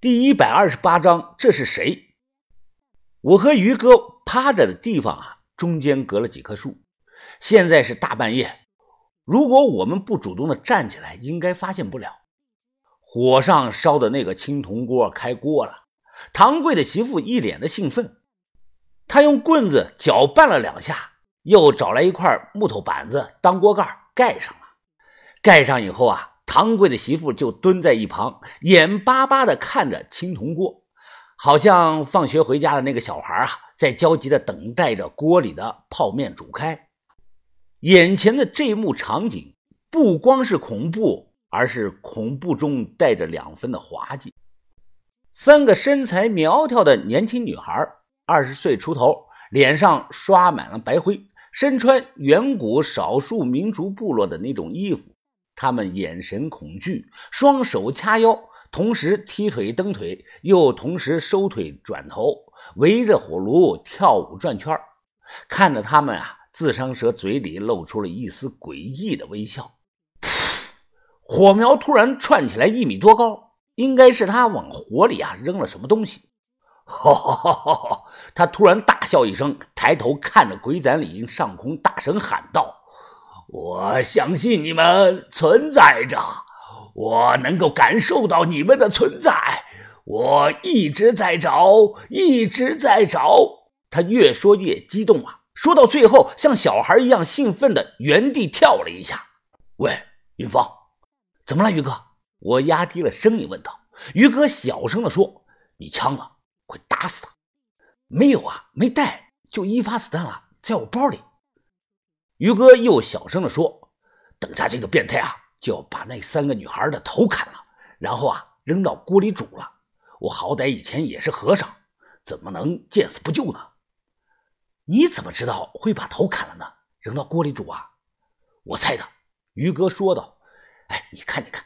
第一百二十八章，这是谁？我和于哥趴着的地方啊，中间隔了几棵树。现在是大半夜，如果我们不主动的站起来，应该发现不了。火上烧的那个青铜锅开锅了。唐贵的媳妇一脸的兴奋，她用棍子搅拌了两下，又找来一块木头板子当锅盖盖上了。盖上以后啊。唐贵的媳妇就蹲在一旁，眼巴巴地看着青铜锅，好像放学回家的那个小孩啊，在焦急地等待着锅里的泡面煮开。眼前的这一幕场景不光是恐怖，而是恐怖中带着两分的滑稽。三个身材苗条的年轻女孩，二十岁出头，脸上刷满了白灰，身穿远古少数民族部落的那种衣服。他们眼神恐惧，双手掐腰，同时踢腿蹬腿，又同时收腿转头，围着火炉跳舞转圈看着他们啊，自伤蛇嘴里露出了一丝诡异的微笑。火苗突然窜起来一米多高，应该是他往火里啊扔了什么东西。哈哈哈哈！他突然大笑一声，抬头看着鬼斩岭上空，大声喊道。我相信你们存在着，我能够感受到你们的存在。我一直在找，一直在找。他越说越激动啊，说到最后像小孩一样兴奋的原地跳了一下。喂，云芳，怎么了，于哥？我压低了声音问道。于哥小声的说：“你枪呢？快打死他！”没有啊，没带，就一发子弹了，在我包里。于哥又小声的说：“等下这个变态啊，就要把那三个女孩的头砍了，然后啊扔到锅里煮了。我好歹以前也是和尚，怎么能见死不救呢？你怎么知道会把头砍了呢？扔到锅里煮啊？我猜的。”于哥说道。“哎，你看，你看！”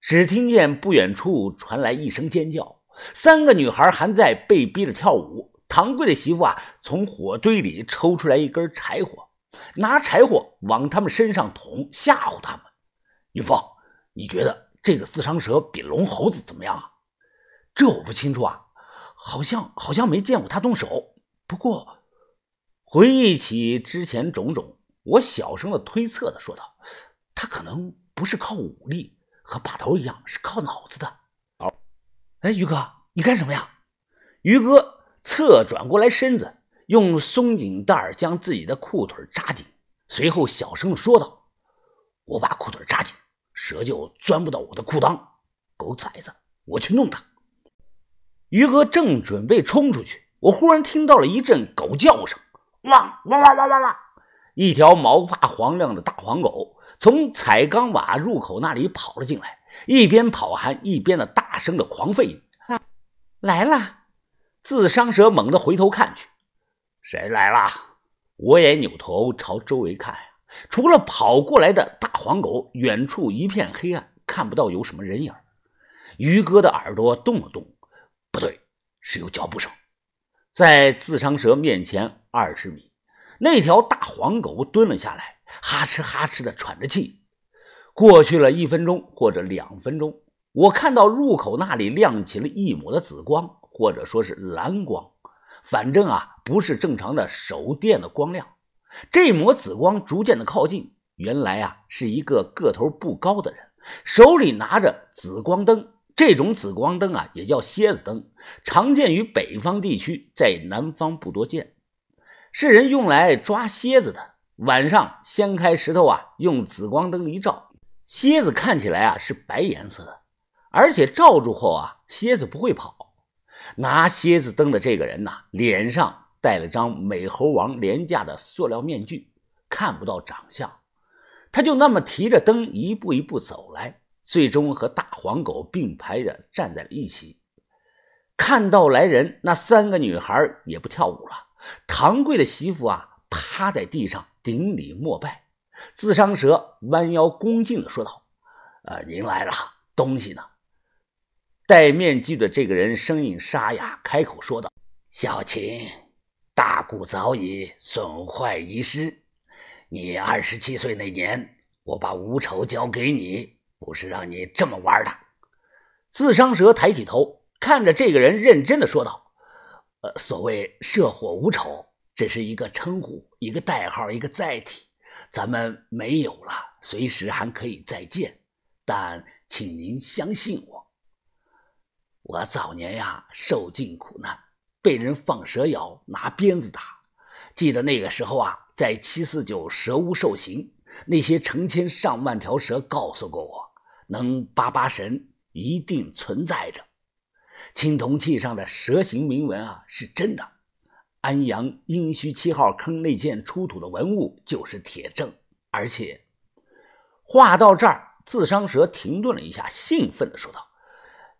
只听见不远处传来一声尖叫，三个女孩还在被逼着跳舞。唐贵的媳妇啊，从火堆里抽出来一根柴火。拿柴火往他们身上捅，吓唬他们。云峰，你觉得这个自伤蛇比龙猴子怎么样啊？这我不清楚啊，好像好像没见过他动手。不过回忆起之前种种，我小声的推测的说道：“他可能不是靠武力，和把头一样，是靠脑子的。”哦，哎，于哥，你干什么呀？于哥侧转过来身子。用松紧带将自己的裤腿扎紧，随后小声说道：“我把裤腿扎紧，蛇就钻不到我的裤裆。狗崽子，我去弄它。”于哥正准备冲出去，我忽然听到了一阵狗叫声，汪汪汪汪汪汪！一条毛发黄亮的大黄狗从彩钢瓦入口那里跑了进来，一边跑还一边的大声的狂吠：“来了！”自伤蛇猛地回头看去。谁来了？我也扭头朝周围看，除了跑过来的大黄狗，远处一片黑暗，看不到有什么人影。于哥的耳朵动了动，不对，是有脚步声。在自伤蛇面前二十米，那条大黄狗蹲了下来，哈哧哈哧的喘着气。过去了一分钟或者两分钟，我看到入口那里亮起了一抹的紫光，或者说是蓝光。反正啊，不是正常的手电的光亮。这抹紫光逐渐的靠近，原来啊是一个个头不高的人，手里拿着紫光灯。这种紫光灯啊也叫蝎子灯，常见于北方地区，在南方不多见。是人用来抓蝎子的。晚上掀开石头啊，用紫光灯一照，蝎子看起来啊是白颜色的，而且罩住后啊，蝎子不会跑。拿蝎子灯的这个人呐，脸上戴了张美猴王廉价的塑料面具，看不到长相。他就那么提着灯，一步一步走来，最终和大黄狗并排着站在了一起。看到来人，那三个女孩也不跳舞了。唐贵的媳妇啊，趴在地上顶礼膜拜。自伤蛇弯腰恭敬地说道：“呃，您来了，东西呢？”戴面具的这个人声音沙哑，开口说道：“小琴，大骨早已损坏遗失。你二十七岁那年，我把无丑交给你，不是让你这么玩的。”自伤蛇抬起头，看着这个人，认真的说道：“呃，所谓射火无丑，只是一个称呼，一个代号，一个载体。咱们没有了，随时还可以再见。但请您相信我，我早年呀，受尽苦难，被人放蛇咬，拿鞭子打。记得那个时候啊，在七四九蛇屋受刑，那些成千上万条蛇告诉过我，能扒扒神一定存在着。”青铜器上的蛇形铭文啊，是真的。安阳殷墟七号坑那件出土的文物就是铁证。而且，话到这儿，自伤蛇停顿了一下，兴奋地说道：“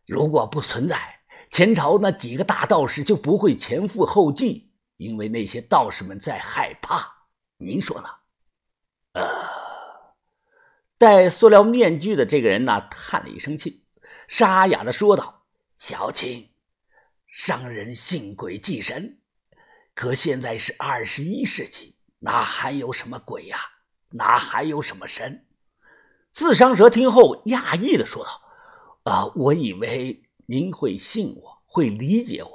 如果不存在，前朝那几个大道士就不会前赴后继，因为那些道士们在害怕。您说呢？”呃，戴塑料面具的这个人呢，叹了一声气，沙哑的说道。小青，商人信鬼祭神，可现在是二十一世纪，哪还有什么鬼呀？哪还有什么神？自伤蛇听后讶异的说道：“啊，我以为您会信我，会理解我。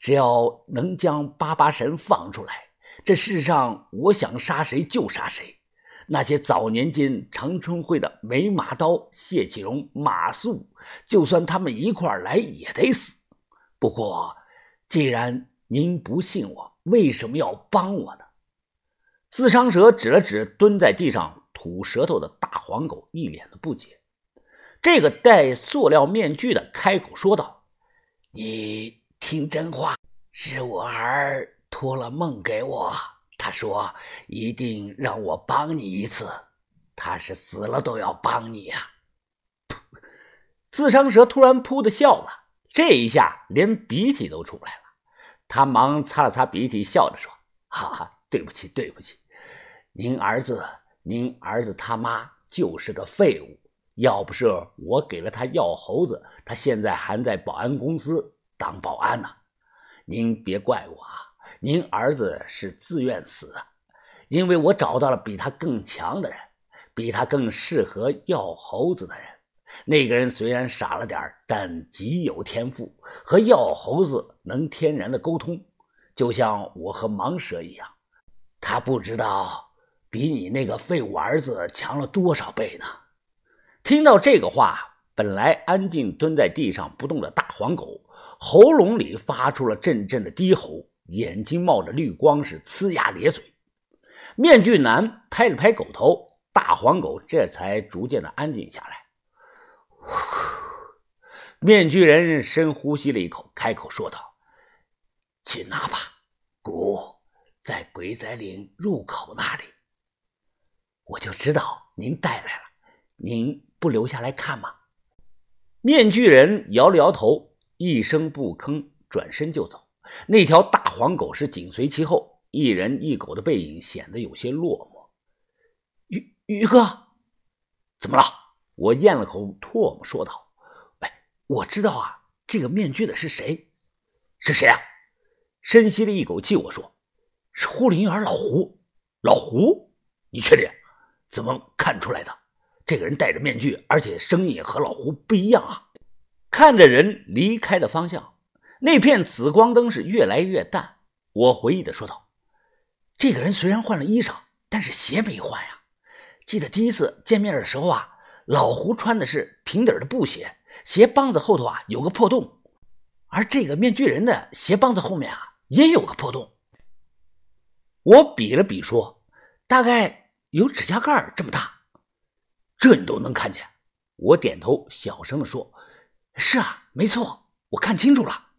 只要能将八八神放出来，这世上我想杀谁就杀谁。”那些早年间长春会的梅马刀、谢启荣、马谡，就算他们一块来也得死。不过，既然您不信我，为什么要帮我呢？自伤蛇指了指蹲在地上吐舌头的大黄狗，一脸的不解。这个戴塑料面具的开口说道：“你听真话，是我儿托了梦给我。”他说：“一定让我帮你一次，他是死了都要帮你呀！”自伤蛇突然噗的笑了，这一下连鼻涕都出来了。他忙擦了擦鼻涕，笑着说：“哈哈，对不起，对不起，您儿子，您儿子他妈就是个废物。要不是我给了他药猴子，他现在还在保安公司当保安呢。您别怪我啊。”您儿子是自愿死的，因为我找到了比他更强的人，比他更适合药猴子的人。那个人虽然傻了点但极有天赋，和药猴子能天然的沟通，就像我和盲蛇一样。他不知道比你那个废物儿子强了多少倍呢。听到这个话，本来安静蹲在地上不动的大黄狗，喉咙里发出了阵阵的低吼。眼睛冒着绿光，是呲牙咧嘴。面具男拍了拍狗头，大黄狗这才逐渐的安静下来。面具人深呼吸了一口，开口说道：“去拿吧，鼓在鬼仔岭入口那里。我就知道您带来了，您不留下来看吗？”面具人摇了摇头，一声不吭，转身就走。那条大黄狗是紧随其后，一人一狗的背影显得有些落寞。于于哥，怎么了？我咽了口唾沫，说道：“哎，我知道啊，这个面具的是谁？是谁啊？”深吸了一口气，我说：“是护林员老胡。老胡，你确定？怎么看出来的？这个人戴着面具，而且声音也和老胡不一样啊！”看着人离开的方向。那片紫光灯是越来越淡，我回忆的说道：“这个人虽然换了衣裳，但是鞋没换呀。记得第一次见面的时候啊，老胡穿的是平底的布鞋，鞋帮子后头啊有个破洞，而这个面具人的鞋帮子后面啊也有个破洞。”我比了比说：“大概有指甲盖这么大，这你都能看见？”我点头，小声的说：“是啊，没错，我看清楚了。”